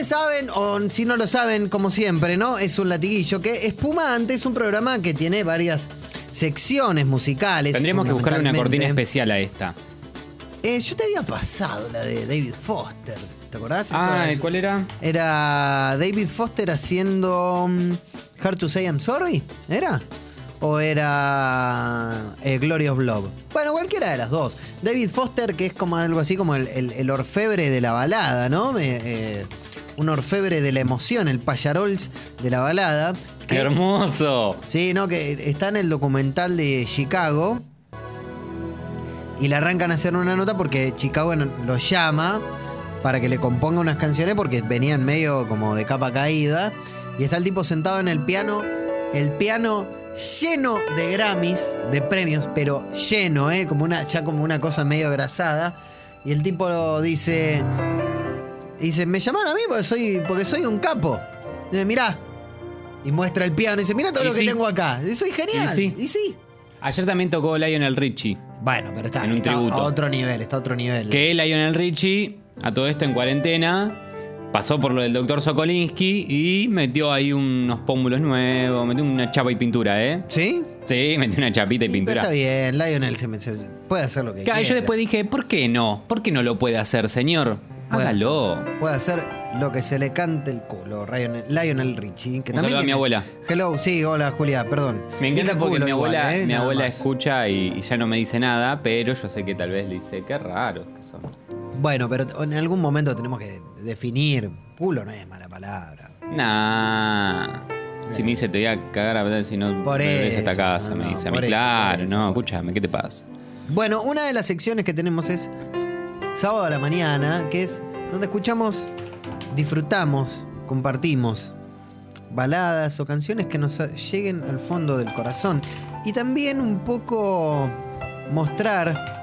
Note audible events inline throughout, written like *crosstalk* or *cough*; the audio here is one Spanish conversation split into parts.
ustedes saben, o si no lo saben, como siempre, ¿no? Es un latiguillo que Espumante es un programa que tiene varias secciones musicales. Tendríamos que buscarle una cortina especial a esta. Eh, yo te había pasado la de David Foster. ¿Te acordás? Ah, ¿cuál era? Era David Foster haciendo mm, Hard to Say I'm Sorry, ¿era? ¿O era eh, Glory of Love? Bueno, cualquiera de las dos. David Foster, que es como algo así como el, el- el orfebre de la balada, ¿no? Eh, un orfebre de la emoción, el payarols de la balada. ¡Qué que- hermoso! Sí, no, que está en el documental de Chicago. Y le arrancan a hacer una nota porque Chicago lo llama para que le componga unas canciones porque venían medio como de capa caída. Y está el tipo sentado en el piano, el piano lleno de Grammys, de premios, pero lleno, ¿eh? Como una, ya como una cosa medio grasada. Y el tipo dice, dice, me llamaron a mí porque soy, porque soy un capo. Dice, mirá. Y muestra el piano y dice, mira todo Y lo que tengo acá. Y soy genial. Y sí. Y sí. Ayer también tocó Lionel Richie. Bueno, pero está, En un está a otro nivel, está a otro nivel. Que Lionel Richie, a todo esto en cuarentena, pasó por lo del doctor Sokolinsky y metió ahí unos pómulos nuevos, metió una chapa y pintura, ¿eh? ¿Sí? Sí, metió una chapita y Sí, pintura. Está bien, Lionel se, se- puede hacer lo que Claro, quiera. yo después dije, ¿por qué no? ¿Por qué no lo puede hacer, señor? Puede Hágalo. hacer- Puede hacer lo que se le cante el culo, Lionel, Lionel Richie. Que Un también a mi abuela. Hello, sí, hola Julia, perdón. Me encanta porque mi igual, abuela, ¿eh? mi abuela escucha y, y ya no me dice nada, pero yo sé que tal vez le dice, qué raros que son. Bueno, pero en algún momento tenemos que definir. Culo no es mala palabra. Nah. Si me dice te voy a cagar a ver si no Por regresas a esta eso, casa, no, me no, dice a mí. por eso, claro, eso, no, escúchame, ¿qué te pasa? Bueno, una de las secciones que tenemos es sábado a la mañana, que es donde escuchamos, disfrutamos, compartimos baladas o canciones que nos lleguen al fondo del corazón. Y también un poco mostrar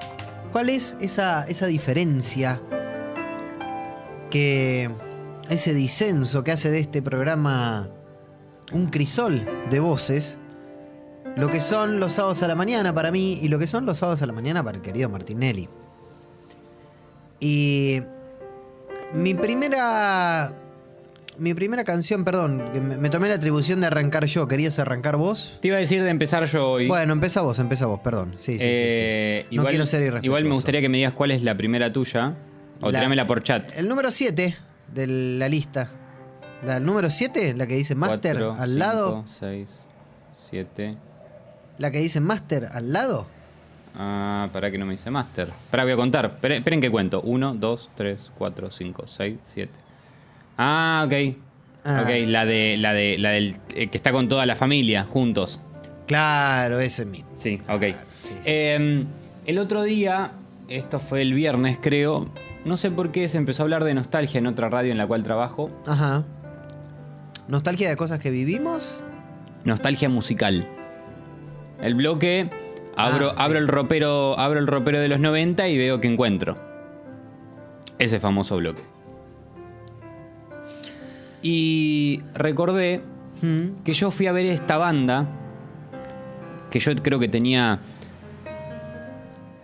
cuál es esa, esa diferencia que ese disenso que hace de este programa un crisol de voces lo que son los sábados a la mañana para mí y lo que son los sábados a la mañana para el querido Martinelli. Y mi primera mi primera canción, perdón, que me, me tomé la atribución de arrancar yo, ¿querías arrancar vos? Te iba a decir de empezar yo hoy. Bueno, empieza vos, empieza vos, perdón. Sí, sí, sí, sí. Eh, No quiero ser irrespetuoso. Igual me gustaría que me digas cuál es la primera tuya. O La- tirámela por chat. El número 7 de la lista. La el número 7, la que dice Master Cuatro, al lado. cinco, seis, siete. La que dice Master al lado. Ah, para que no me dice master. Para voy a contar. Esperen, esperen que cuento. 1, 2, 3, 4, 5, 6, 7. Ah, ok. Ah. Ok, la de la de la del eh, que está con toda la familia juntos. Claro, ese mismo. Sí, ok. Claro, sí, sí. Eh, el otro día, esto fue el viernes, creo. No sé por qué se empezó a hablar de nostalgia en otra radio en la cual trabajo. Ajá. Nostalgia de cosas que vivimos. Nostalgia musical. El bloque, abro, Ah, sí. abro el ropero, abro el ropero de los 90 y veo que encuentro. Ese famoso bloque. Y recordé Mm. que yo fui a ver esta banda, que yo creo que tenía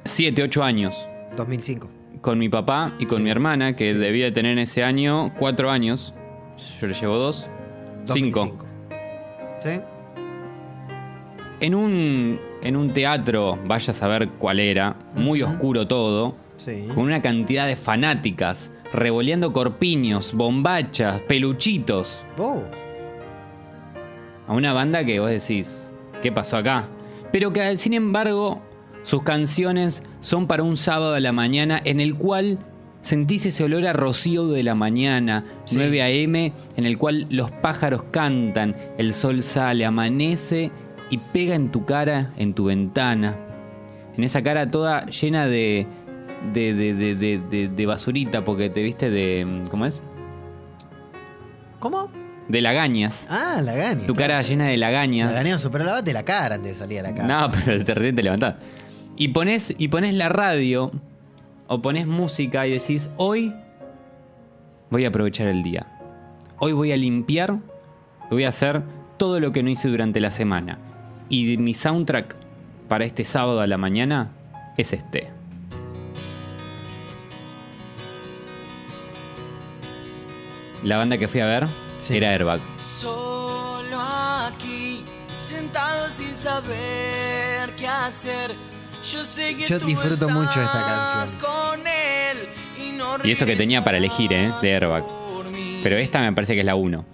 7, 8 años, 2005. con mi papá y con mi hermana, que debía de tener en ese año 4 años. Yo le llevo 2. 5. 2005. ¿Sí? En un, en un teatro, vaya a saber cuál era, muy oscuro todo, Sí. con una cantidad de fanáticas, revoleando corpiños, bombachas, peluchitos. Oh. A una banda que vos decís, ¿qué pasó acá? Pero que sin embargo, sus canciones son para un sábado a la mañana en el cual sentís ese olor a rocío de la mañana, Sí. 9 a.m., en el cual los pájaros cantan, el sol sale, amanece y pega en tu cara, en tu ventana. En esa cara toda llena de, de, de, de, de- de- de basurita, porque te viste de. ¿Cómo es? ¿Cómo? De lagañas. Ah, la gané. Tu cara llena de lagañas. La gané, pero lavate la cara antes de salir a la cara. No, pero te recién te levantás. Y pones, y pones la radio o pones música y decís, hoy voy a aprovechar el día. Hoy voy a limpiar, voy a hacer todo lo que no hice durante la semana. Y mi soundtrack para este sábado a la mañana es este. la banda que fui a ver Sí. era Airbag. Solo aquí, sentado sin saber qué hacer. Yo sé que Yo tú disfruto mucho esta canción. con él y, no Y eso que tenía para elegir, ¿eh? De Airbag. Pero esta me parece que es la 1.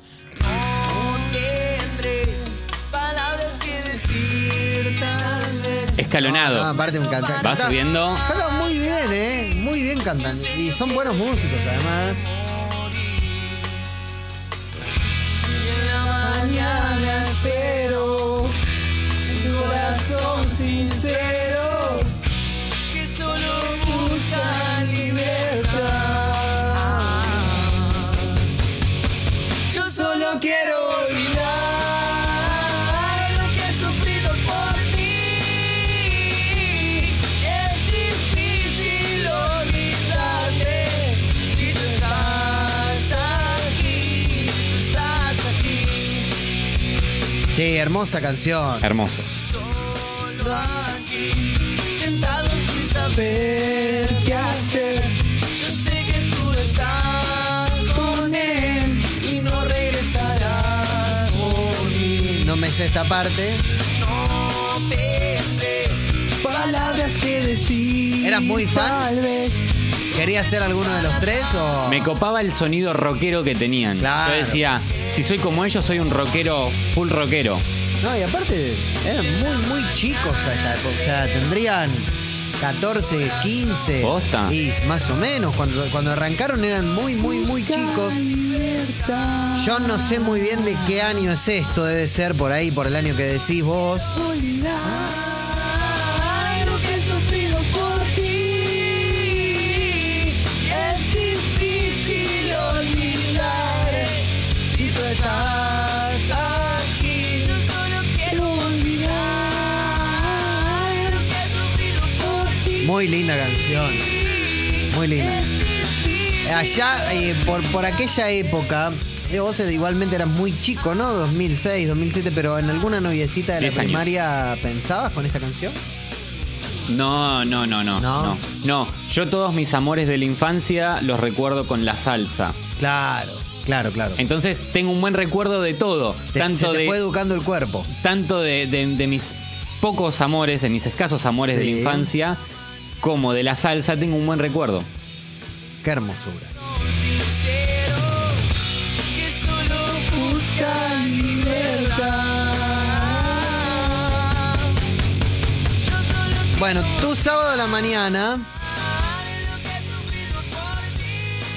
Escalonado. No, no, aparte un canta- Va canta- subiendo. Cantan muy bien, ¿eh? Muy bien cantan. Y son buenos músicos, además. Y en la mañana espero un corazón sincero hermosa canción. Hermoso. Solo aquí, sentado sin saber qué hacer. Yo sé que tú estás con él y no regresarás por mí. No me sé esta parte. No tendré palabras que decir. ¿Eras muy fan? Tal vez. ¿Quería ser alguno de los tres o.? Me copaba el sonido rockero que tenían. Claro. Yo decía, si soy como ellos, soy un rockero, full rockero. No, y aparte eran muy, muy chicos a esta época. O sea, tendrían 14, 15. ¿Posta? Y más o menos. Cuando, cuando arrancaron eran muy, muy, muy chicos. Yo no sé muy bien de qué año es esto. Debe ser por ahí, por el año que decís vos. Muy linda canción. Muy linda. Allá, eh, por, por aquella época, eh, vos igualmente eras muy chico, ¿no? 2006, 2007, pero en alguna noviecita de la años. primaria pensabas con esta canción. No, no, no, no, ¿No? no. No, yo todos mis amores de la infancia los recuerdo con la salsa. Claro, claro, claro. Entonces tengo un buen recuerdo de todo. Te- tanto se te de, fue educando el cuerpo. tanto de, de- de mis pocos amores, de mis escasos amores de la infancia, como de la salsa, tengo un buen recuerdo. Qué hermosura. Bueno, tu sábado a la mañana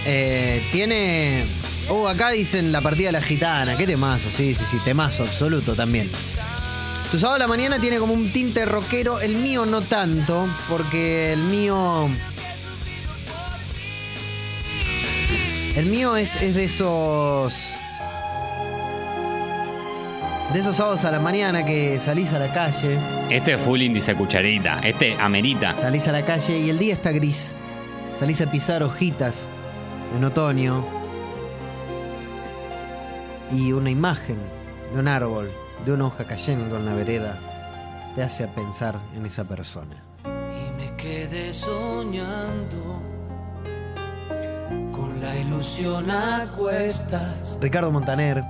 eh, tiene. Uh, acá dicen la partida de la gitana. Qué temazo, sí, sí, sí, temazo absoluto también. Tu sábado a la mañana tiene como un tinte rockero. El mío no tanto, porque el mío. El mío es, es de esos. De esos sábados a la mañana que salís a la calle. Este es full índice cucharita. Este amerita. Salís a la calle y el día está gris. Salís a pisar hojitas en otoño. Y una imagen de un árbol, de una hoja cayendo en la vereda, te hace pensar en esa persona. y me quedé soñando con la ilusión a cuestas, Ricardo Montaner,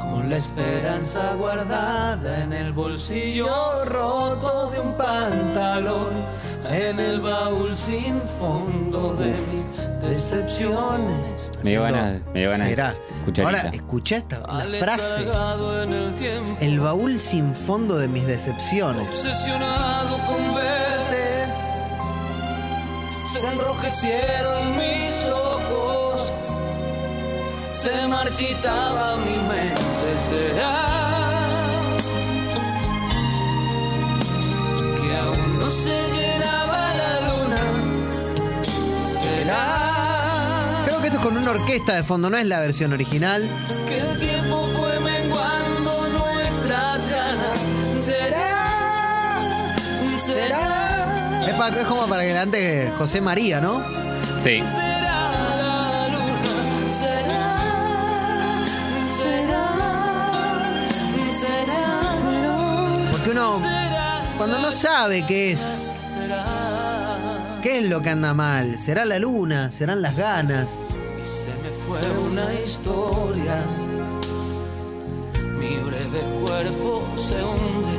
con la esperanza guardada en el bolsillo roto de un pantalón, en el baúl sin fondo de mis decepciones. Me dio ganas- me dio ganas será. cucharita. Ahora, escuchá esta la frase. El baúl sin fondo de mis decepciones. obsesionado con verte, se enrojecieron mis ojos, se marchitaba mi mente. ¿Será que aún no se llenaba con una orquesta de fondo, no es la versión original. que el tiempo fue menguando nuestras ganas? ¿Será? ¿Será? Es, pa- es como para que levante José María, ¿no? Sí. será la luna, será, será, será, Porque uno, cuando no sabe qué es, qué es lo que anda mal, será la luna, serán las ganas. Fue una historia. Mi breve cuerpo se hunde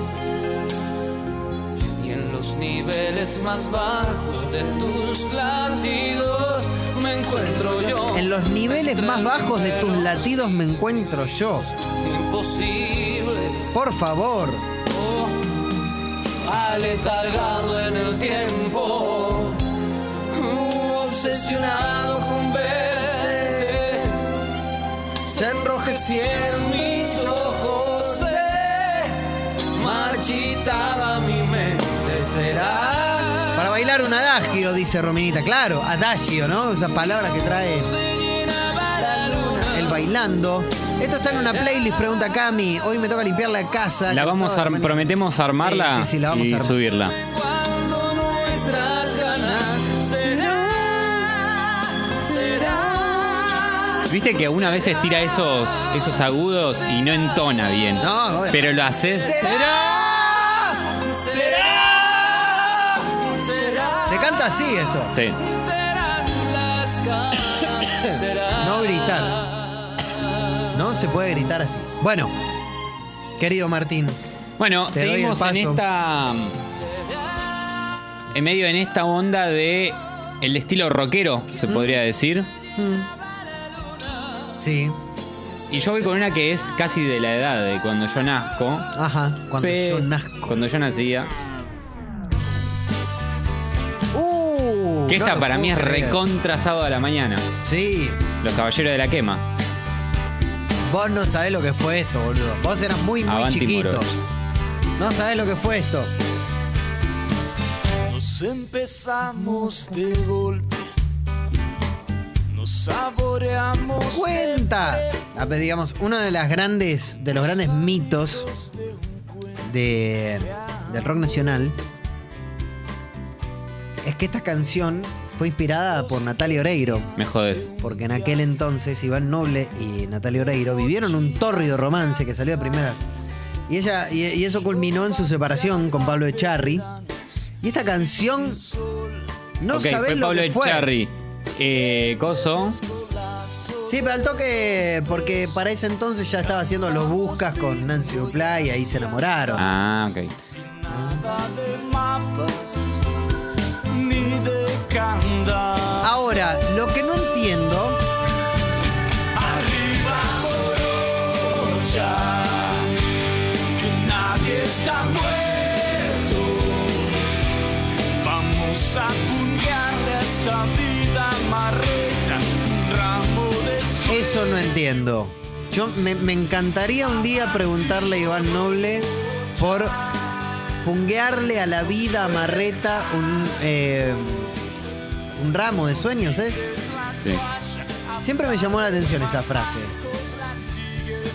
y en los niveles más bajos de tus latidos me encuentro yo. En los niveles más bajos de tus latidos me encuentro yo. Imposibles, Por favor. aletargado en el tiempo, obsesionado con Se enrojecieron mis ojos, se marchitaba mi mente. Será Para bailar un adagio, dice Rominita. Claro, adagio, ¿no? Esa palabra que trae el bailando. Esto está en una playlist, pregunta Cami. Hoy me toca limpiar la casa. La vamos a, prometemos armarla Sí, sí, sí, la vamos y a armar. subirla. Viste que una vez tira esos, esos agudos y no entona bien. No. Pero lo haces. ¡Será! será, será. Se canta así esto. Sí. *coughs* No gritar. No se puede gritar así. Bueno, querido Martín. Bueno, Te doy seguimos en esta. En medio en esta onda de el estilo rockero, se podría decir. Sí. Y yo voy con una que es casi de la edad de cuando yo nazco. Ajá. Cuando Pe- yo nazco. Cuando yo nacía. Uh, Que esta para mí es creer. recontra sábado a la mañana. Sí. Los caballeros de la quema. Vos no sabés lo que fue esto, boludo. Vos eras muy, muy Avanti chiquito. No sabés lo que fue esto. Nos empezamos de golpe. Cuenta. A ver, digamos, uno de las grandes, de los grandes mitos de, del rock nacional es que esta canción fue inspirada por Natalia Oreiro. Me jodes. Porque en aquel entonces Iván Noble y Natalia Oreiro vivieron un tórrido romance que salió a primeras. Y, ella, y, y eso culminó en su separación con Pablo Echarri. Y esta canción. No ok, sabés fue lo Pablo que fue. Echarri. Eh, Coso. Sí, pero al toque, porque para ese entonces ya estaba haciendo los buscas con Nancy Duplá y ahí se enamoraron. Ah, ok. Nada de mapas, ni de candado. Ahora, lo que no entiendo, Arriba Morocha, que nadie está muerto. Vamos a esta vida eso no entiendo. Yo me, me encantaría un día preguntarle a Iván Noble por punguearle a la vida a Marreta un, eh, un ramo de sueños, ¿es? Sí. Siempre me llamó la atención esa frase.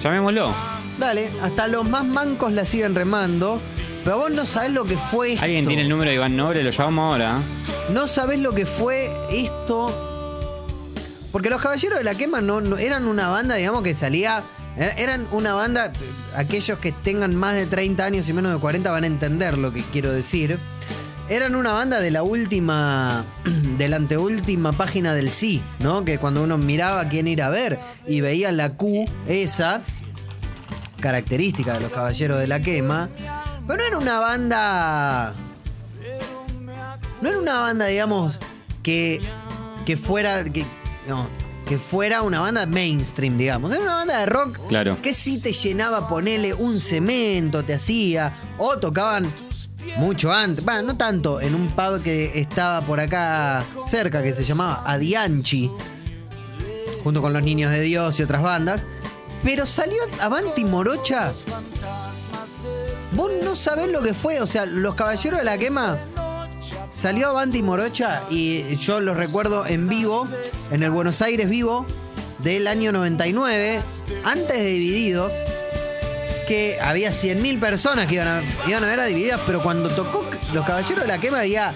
Llamémoslo. Dale, hasta los más mancos la siguen remando, pero vos no sabés lo que fue esto. ¿Alguien tiene el número de Iván Noble? Lo llamamos ahora. No sabés lo que fue esto. Porque los Caballeros de la Quema no, eran una banda, digamos, que salía. er- Eran una banda. Aquellos que tengan más de 30 años y menos de 40 van a entender lo que quiero decir. Eran una banda de la última. *clears throat* de la anteúltima página del sí, ¿no? Que cuando uno miraba quién ir a ver y veía la Q, esa, característica de los Caballeros de la Quema. Pero no era una banda. No era una banda, digamos, que, que fuera. Que, no, que fuera una banda mainstream, digamos. Era una banda de rock Claro. que sí te llenaba, ponele un cemento, te hacía. O tocaban mucho antes. Bueno, no tanto, en un pub que estaba por acá cerca, que se llamaba Adianchi. Junto con los Niños de Dios y otras bandas. Pero salió Avanti Morocha. Vos no sabés lo que fue. O sea, los Caballeros de la Quema salió Avanti Morocha y yo los recuerdo en vivo, en el Buenos Aires vivo del año 99, antes de Divididos, que había 100.000 personas que iban a, iban a ver a Divididos, pero cuando tocó Los Caballeros de la Quema había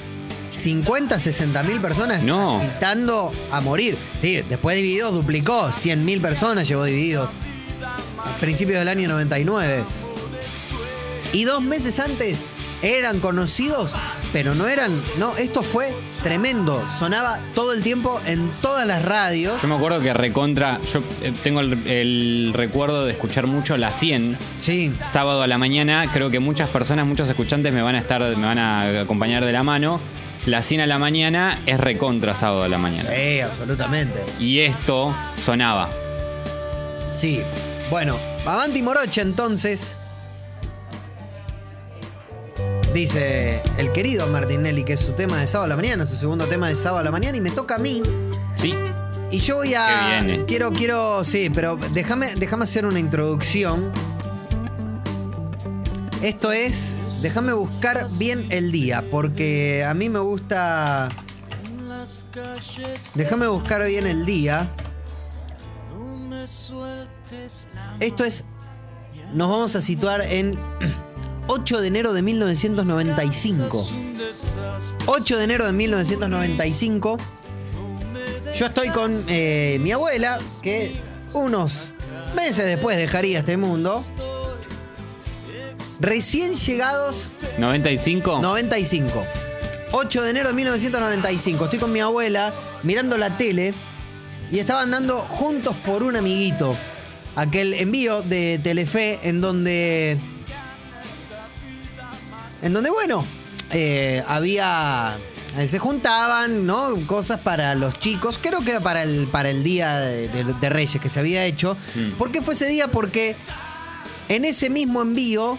50, 60.000 personas No. agitando a morir. Sí, después Divididos duplicó, 100.000 personas llevó Divididos. A principios del año 99. Y dos meses antes eran conocidos pero no eran. No, esto fue tremendo. Sonaba todo el tiempo en todas las radios. Yo me acuerdo que recontra. Yo eh, tengo el, el recuerdo de escuchar mucho la 100. Sí. Sábado a la mañana. Creo que muchas personas, muchos escuchantes me van a estar, me van a acompañar de la mano. La 100 a la mañana es recontra sábado a la mañana. Sí, absolutamente. Y esto sonaba. Sí. Bueno, Avanti Morocha entonces. Dice el querido Martinelli que es su tema de sábado a la mañana, su segundo tema de sábado a la mañana y me toca a mí. ¿Sí? Y yo voy a. Qué bien, eh. Quiero, quiero. Sí, pero déjame, déjame hacer una introducción. Esto es. Déjame buscar bien el día, porque a mí me gusta. Déjame buscar bien el día. Esto es. Nos vamos a situar en 8 de enero de 1995. 8 de enero de 1995. Yo estoy con eh, mi abuela, que unos meses después dejaría este mundo. Recién llegados, 95. 95. 8 de enero de 1995. Estoy con mi abuela mirando la tele y estaban dando Juntos por un Amiguito. Aquel envío de Telefe en donde. En donde, bueno, eh, había. eh, Se juntaban, ¿no? Cosas para los chicos. Creo que para el, para el día de, de- de Reyes que se había hecho. Mm. ¿Por qué fue ese día? Porque en ese mismo envío,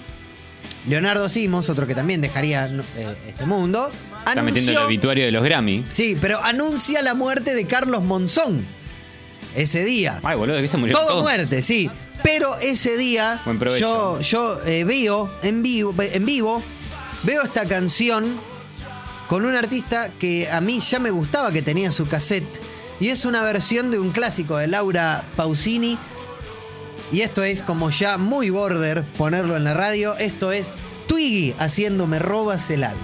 Leonardo Simos, otro que también dejaría eh, este mundo, Está metiendo el obituario de los Grammy. Sí, pero anuncia la muerte de Carlos Monzón. Ese día. Ay, boludo, que se murió Todo todo. muerte, sí. Pero ese día Buen provecho. yo, yo eh, veo en vivo, en vivo, veo esta canción con un artista que a mí ya me gustaba que tenía su cassette. Y es una versión de un clásico de Laura Pausini. Y esto es como ya muy border ponerlo en la radio. Esto es Twiggy haciendo Me robas el alma.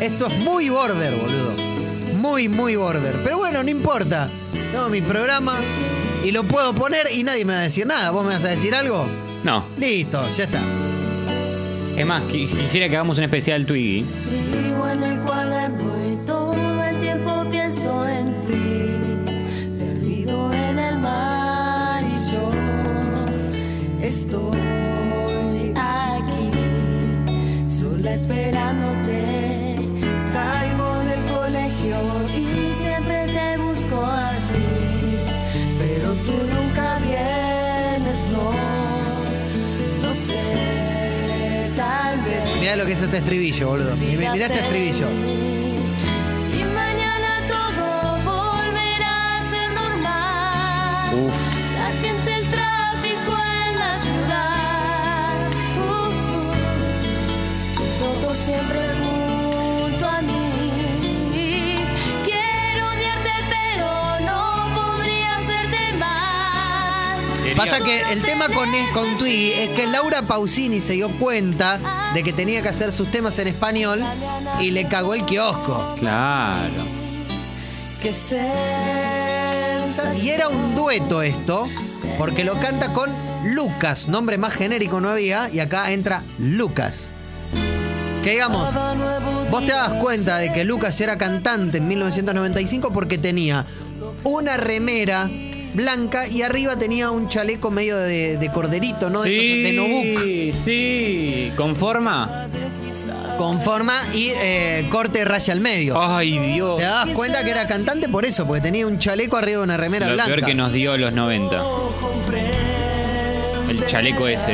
Esto es muy border, boludo. Muy, muy border. Pero bueno, no importa. Tengo mi programa y lo puedo poner y nadie me va a decir nada. ¿Vos me vas a decir algo? No. Listo, ya está. Es más, qui- quisiera que hagamos un especial Twiggy. Escribo en el cuaderno y todo el tiempo pienso en ti, perdido en el mar y yo estoy aquí, sola esperándote. Salgo del colegio y siempre te busco Mirá lo que es este estribillo, boludo. Mi- Mirá este estribillo. Y mañana todo volverá a ser normal. Uf. La gente, el tráfico en la ciudad. Uh, uh. Tu foto siempre Pasa que el tema con, con Twiggy es que Laura Pausini se dio cuenta de que tenía que hacer sus temas en español y le cagó el kiosco. Claro. Que sensación. Y era un dueto esto, porque lo canta con Lucas, nombre más genérico no había, y acá entra Lucas. Que digamos, vos te das cuenta de que Lucas era cantante en 1995 porque tenía una remera blanca y arriba tenía un chaleco medio de, de corderito, ¿no? De esos de Nobuk, Sí, sí. ¿Con forma? con forma y eh, corte de raya al medio. Ay, Dios. Te dabas cuenta que era cantante por eso, porque tenía un chaleco arriba de una remera Lo blanca. peor que nos dio los 90. El chaleco ese.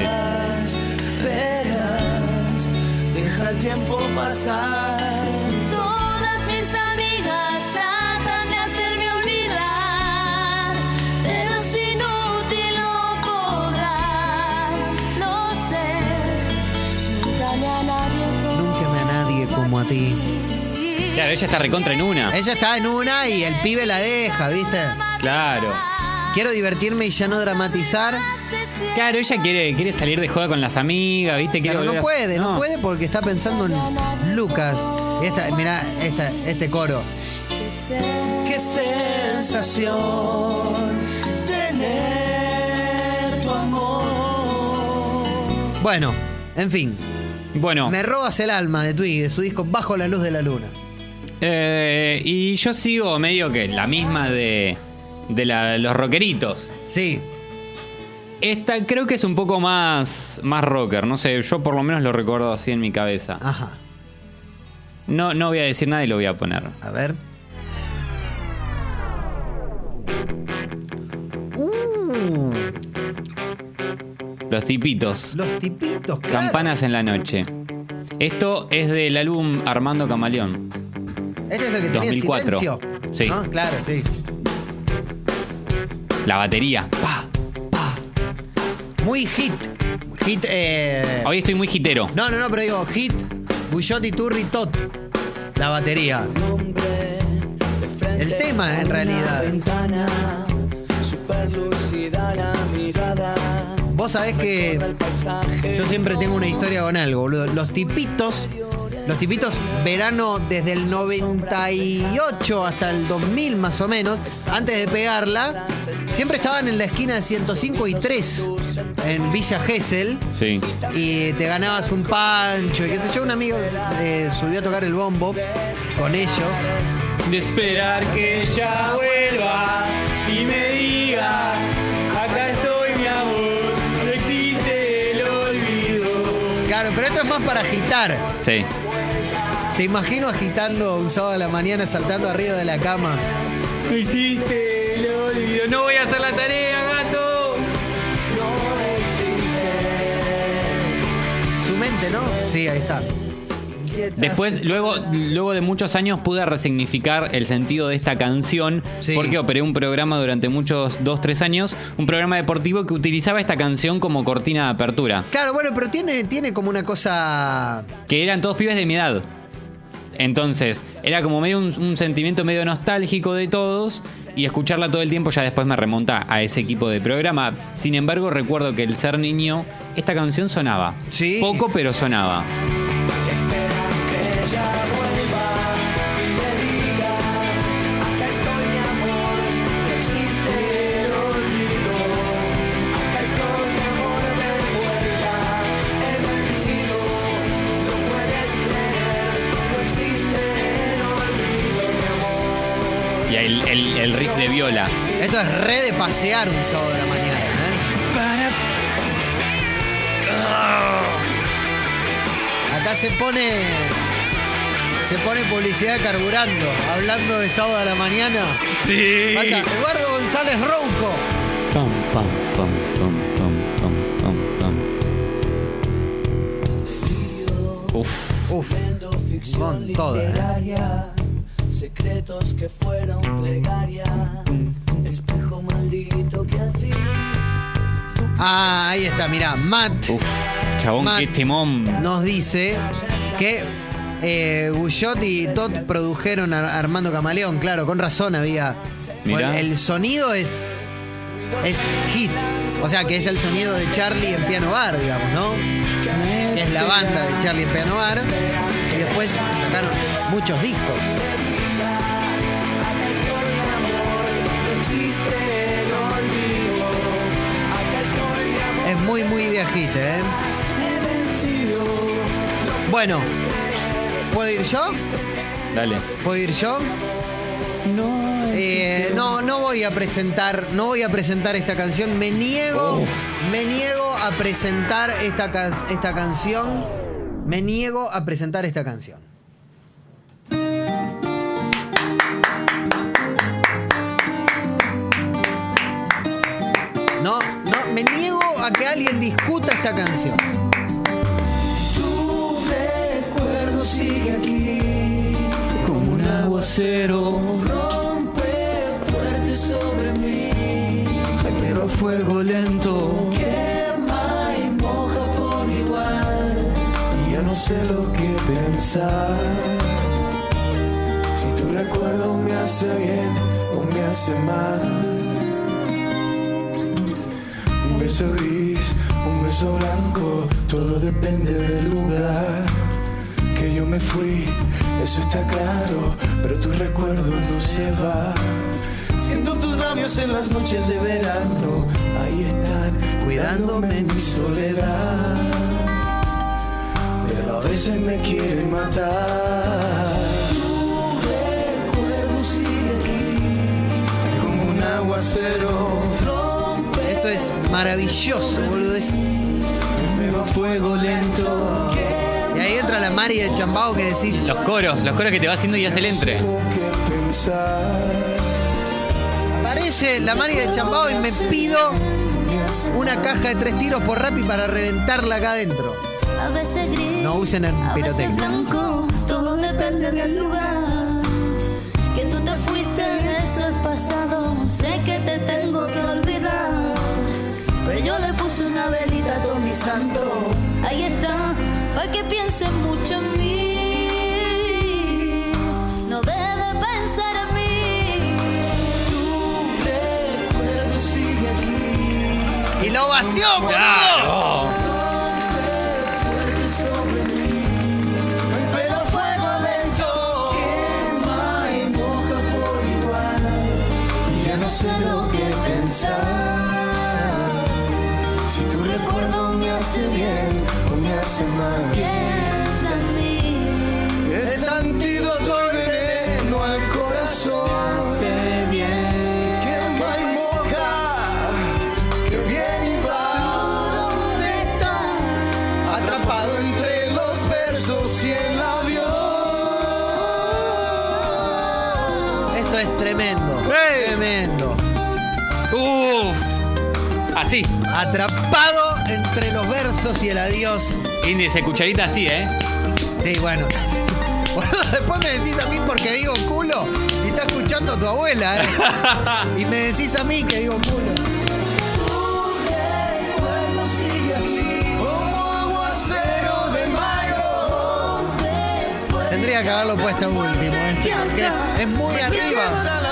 Verás, deja el tiempo pasar. A ti. Claro, ella está recontra en una. Ella está en una y el pibe la deja, ¿viste? Claro. Quiero divertirme y ya no dramatizar. Claro, ella quiere, quiere salir de joda con las amigas, ¿viste? Quiere Pero no a- puede, no. puede porque está pensando en Lucas. Esta, mirá, esta, este coro. Qué sensación tener tu amor. Bueno, en fin. Bueno, Me robas el alma de Twiggy, de su disco Bajo la luz de la luna. eh, y yo sigo medio que la misma de, de la- los rockeritos. Sí. Esta creo que es un poco más, más rocker, no sé, yo por lo menos lo recuerdo así en mi cabeza. Ajá. No, no voy a decir nada y lo voy a poner. A ver. Uh, Los tipitos. los tipitos, claro. Campanas en la noche. Esto es del álbum Armando Camaleón. Este es el que tenía 2004. silencio. Sí. ¿No? Claro, sí. La batería. Pa. Muy hit. Hit, eh... Hoy estoy muy hitero. No, no, no, pero digo hit, Buyotti, Turri, Tot. La batería. El tema, en realidad. Ventana, Vos sabés que yo siempre tengo una historia con algo, boludo. Los tipitos, los tipitos, verano desde el 98 hasta el 2000 más o menos, antes de pegarla, siempre estaban en la esquina de 105 y 3 en Villa Gesell. Sí. y te ganabas un pancho y qué sé yo, un amigo eh, subió a tocar el bombo con ellos. De esperar que ella vuelva y me diga, Claro, pero esto es más para agitar. Sí. Te imagino agitando un sábado a la mañana saltando arriba de la cama. No existe el olvido. No voy a hacer la tarea, gato. Su mente, ¿no? Sí, ahí está. Después, luego, luego de muchos años pude resignificar el sentido de esta canción Sí. porque operé un programa durante muchos, dos, tres años, un programa deportivo que utilizaba esta canción como cortina de apertura, Claro, bueno, pero tiene, tiene como una cosa. que eran todos pibes de mi edad. Entonces, era como medio un, un sentimiento medio nostálgico de todos y escucharla todo el tiempo ya después me remonta a ese equipo de programa. Sin embargo, recuerdo que el ser niño, esta canción sonaba. Sí. Poco, pero sonaba. Y el, el- el riff de viola. Esto es re de pasear un sábado de la mañana, ¿eh? Acá se pone. Se pone publicidad carburando, hablando de sábado a la mañana. Sí. Falta Eduardo González Rouco. Pam, pam, pam, pam, pam, pam, pam, pam. Uf. Uf, con toda. ¿eh? Literaria, secretos que fueron plegaria, espejo maldito que al fin Ah, ahí está, mirá. Matt Uf. Chabón, Matt. qué temón. nos dice que eh, Guyot y Tot produjeron a Armando Camaleón. Claro, con razón había. Mirá. El sonido es. Es hit. O sea, que es el sonido de Charlie en Piano Bar, digamos, ¿no? Que es la banda de Charlie en Piano Bar. Y después sacaron muchos discos. Es muy, muy de agite, ¿eh? Bueno, ¿puedo ir yo? Dale. ¿Puedo ir yo? Eh, no, no voy a presentar, no voy a presentar esta canción. Me niego, me niego a presentar esta, esta canción. Me niego a presentar esta canción. No, no, me niego a que alguien discuta esta canción. Aguacero. Rompe fuerte sobre mí, pero a fuego lento. Quema y moja por igual. Ya no sé lo que pensar. Si tu recuerdo me hace bien o me hace mal. Un beso gris, un beso blanco, todo depende del lugar. Que yo me fui, eso está claro, recuerdo no se va. Siento tus labios en las noches de verano, ahí están, cuidándome en mi soledad. Pero A veces me quieren matar. Tu recuerdo sigue aquí como un aguacero. Esto es maravilloso, boludo. es- Pero a fuego lento. Y ahí entra la Mari de Chambao que decís, Los coros, los coros que te va haciendo y hace el entre. Aparece la Mari de Chambao y me pido una caja de tres tiros por Rappi para reventarla acá adentro. A veces gris, No usen el pirotecnia. todo depende del lugar. Que tú te fuiste, eso es pasado. Sé que te tengo que olvidar. Pero yo le puse una velita a todo mi santo. Ahí está, para que piensen mucho en mí. No debe pensar en mí. Recuerdo sigue aquí. ¡Y la ovación, boludo! Hace mal. Piensa en mí. Es antídoto veneno al corazón. Hace bien. Quema y moja. Que viene y va. ¿Dónde está? Atrapado entre los versos y el avión. Esto es tremendo. Tremendo. Uf. Así. Atrapado entre los versos y el adiós. Índice, cucharita así, ¿eh? Sí, *laughs* bueno. Después me decís a mí porque digo culo y está escuchando a tu abuela, ¿eh? *laughs* Y me decís a mí que digo culo. Tendría que haberlo puesto último, ¿eh? Porque es, es muy arriba.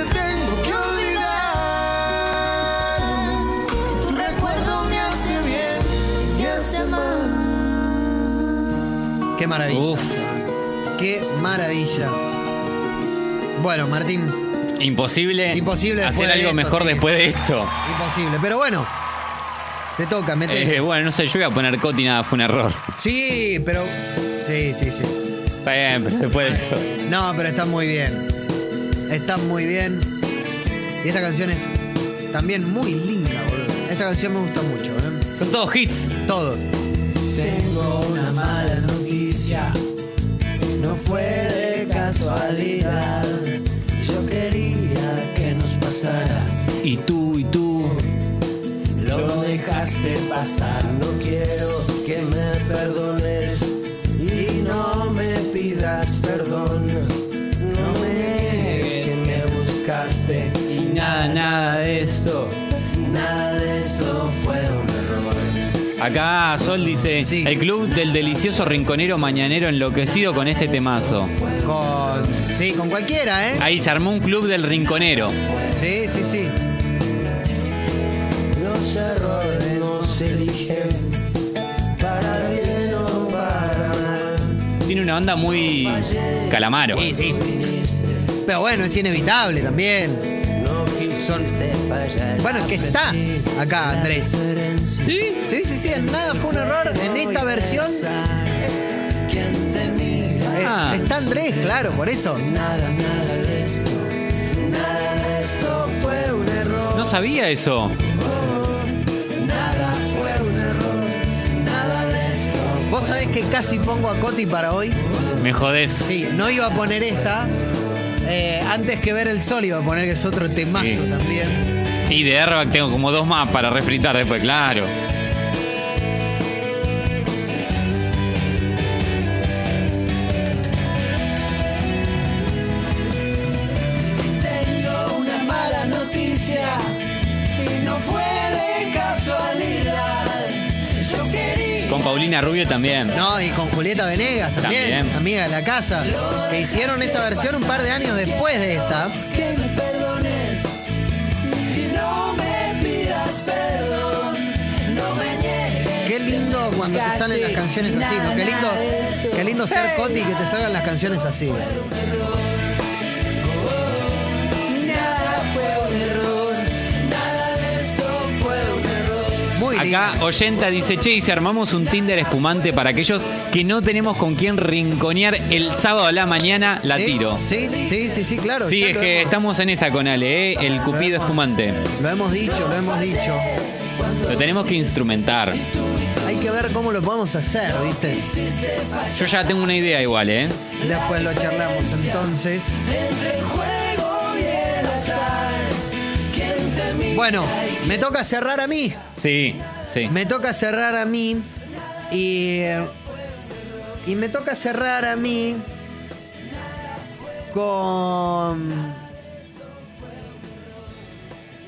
maravilla. Uf. Qué maravilla. Bueno, Martín, Imposible, Imposible hacer de algo esto, mejor sí. después de esto. imposible. Pero bueno, te toca, mete. Eh, bueno, no sé, yo voy a poner Coti, nada, fue un error. Sí, pero. Sí, sí, sí. Está bien, pero después de eso. No, pero está muy bien. Está muy bien. Y esta canción es también muy linda, boludo. Esta canción me gusta mucho, ¿eh? Son todos hits. Todo. Tengo una mala no fue de casualidad. Yo quería que nos pasara, Y tú, y tú. lo dejaste pasar. No quiero que me perdones y no me pidas perdón. No me que me buscaste Y nada, nada de esto. Acá Sol dice, Sí. el club del delicioso rinconero mañanero enloquecido con este temazo. Con. Sí, con cualquiera, ¿eh? Ahí se armó un club del rinconero. Sí, sí, sí. Los errores no se eligen para bien o para mal. Tiene una onda muy calamaro. Sí, sí. Pero bueno, es inevitable también. Fallar. Bueno, es que está acá, Andrés. ¿Sí? Sí, sí, sí, en nada fue un error. En esta versión eh, Ah. está Andrés, claro, por eso. Nada, nada de esto. Nada de esto fue un error. No sabía eso. Nada fue un error. Nada de esto. Vos sabés que casi pongo a Coti para hoy. Me jodés. Sí, no iba a poner esta. Eh, antes que ver el sol iba a poner que es otro temazo Sí. también. Y de Airbag tengo como dos más para refritar después, claro. Paulina Rubio también. No, y con Julieta Venegas también, También. amiga de la casa, que hicieron esa versión un par de años después de esta. que me perdones y no me pidas perdón, no me niegues. Qué lindo cuando te salen las canciones así, ¿no? Qué lindo, qué lindo ser Coti y que te salgan las canciones así. Acá Oyenta dice, che, y si armamos un Tinder espumante para aquellos que no tenemos con quién rinconear el sábado a la mañana, la ¿Sí? tiro. Sí, sí, sí, sí, claro. Sí, es que hemos- estamos en esa con Ale, ¿eh? el cupido espumante. Lo hemos dicho, lo hemos dicho. Lo tenemos que instrumentar. Hay que ver cómo lo podemos hacer, ¿viste? Yo ya tengo una idea igual, ¿eh? Después lo charlamos entonces. Bueno, me toca cerrar a mí. Sí, Me toca cerrar a mí. Y. Y me toca cerrar a mí. Con.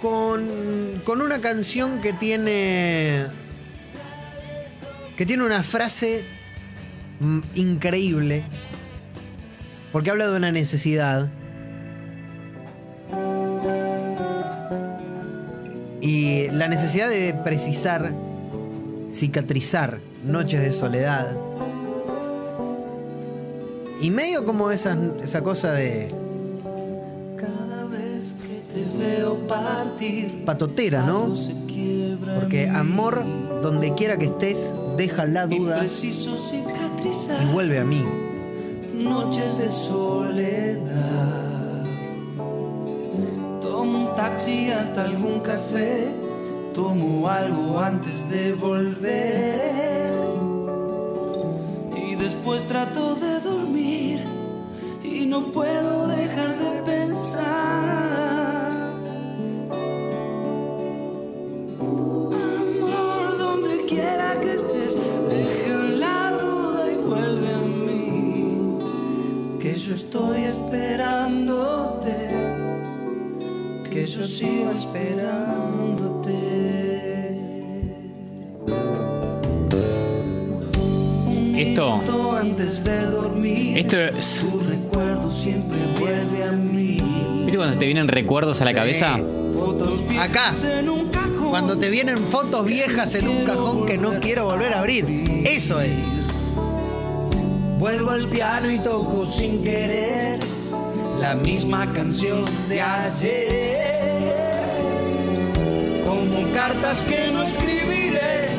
Con. Con una canción que tiene. Que tiene una frase mm, increíble. Porque habla de una necesidad. Necesidad de precisar, cicatrizar noches de soledad. Y medio como esa, esa cosa de Cada vez que te veo partir, patotera, ¿no? Porque amor, donde quiera que estés, deja la duda y vuelve a mí. noches de soledad. Tomo un taxi hasta algún café, tomo algo antes de volver. Y después trato de dormir y no puedo dejar de pensar. Amor, donde quiera que estés, deja la duda y vuelve a mí. Que yo estoy esperándote, que yo sigo esperándote. Esto, antes de dormir, esto es... tu recuerdo siempre vuelve a mí. ¿Viste cuando te vienen recuerdos a la cabeza? Fotos Acá, viejas en un cajón. cuando te vienen fotos viejas en un cajón que no quiero volver a abrir. Eso es. Vuelvo al piano y toco sin querer la misma canción de ayer. Cartas que no escribiré,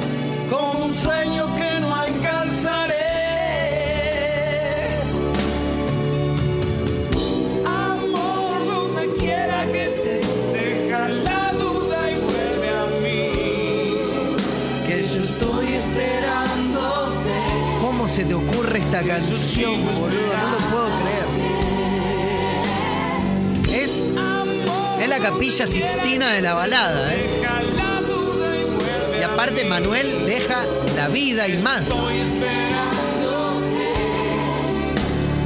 como un sueño que no alcanzaré. Amor, donde quiera que estés, deja la duda y vuelve a mí. Que yo estoy esperándote. ¿Cómo se te ocurre esta canción, boludo? No lo puedo creer. Es, es la capilla sixtina de la balada, ¿eh? Aparte Manuel deja la vida y más.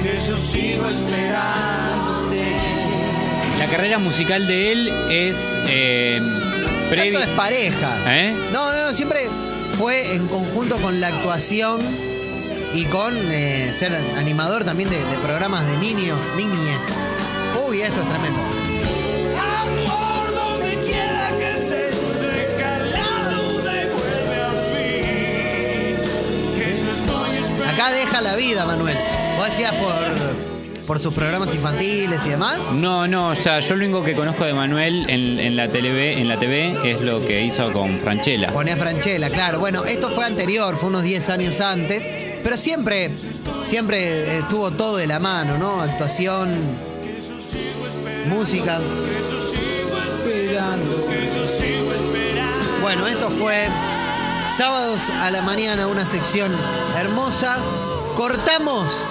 Que yo sigo esperándote. La carrera musical de él es eh, es pareja. ¿Eh? No, no, no, siempre fue en conjunto con la actuación y con eh, ser animador también de, de programas de niños, niñes. Uy, esto es tremendo. Deja la vida, Manuel. Vos decías por, por sus programas infantiles y demás. No, no, o sea, yo lo único que conozco de Manuel en, en la TV, en la TV es lo que hizo con Franchella. Ponía Franchella, claro. Bueno, esto fue anterior, fue unos 10 años antes, pero siempre, siempre estuvo todo de la mano, ¿no? Actuación, música. Bueno, esto fue sábados a la mañana, una sección hermosa. Cortamos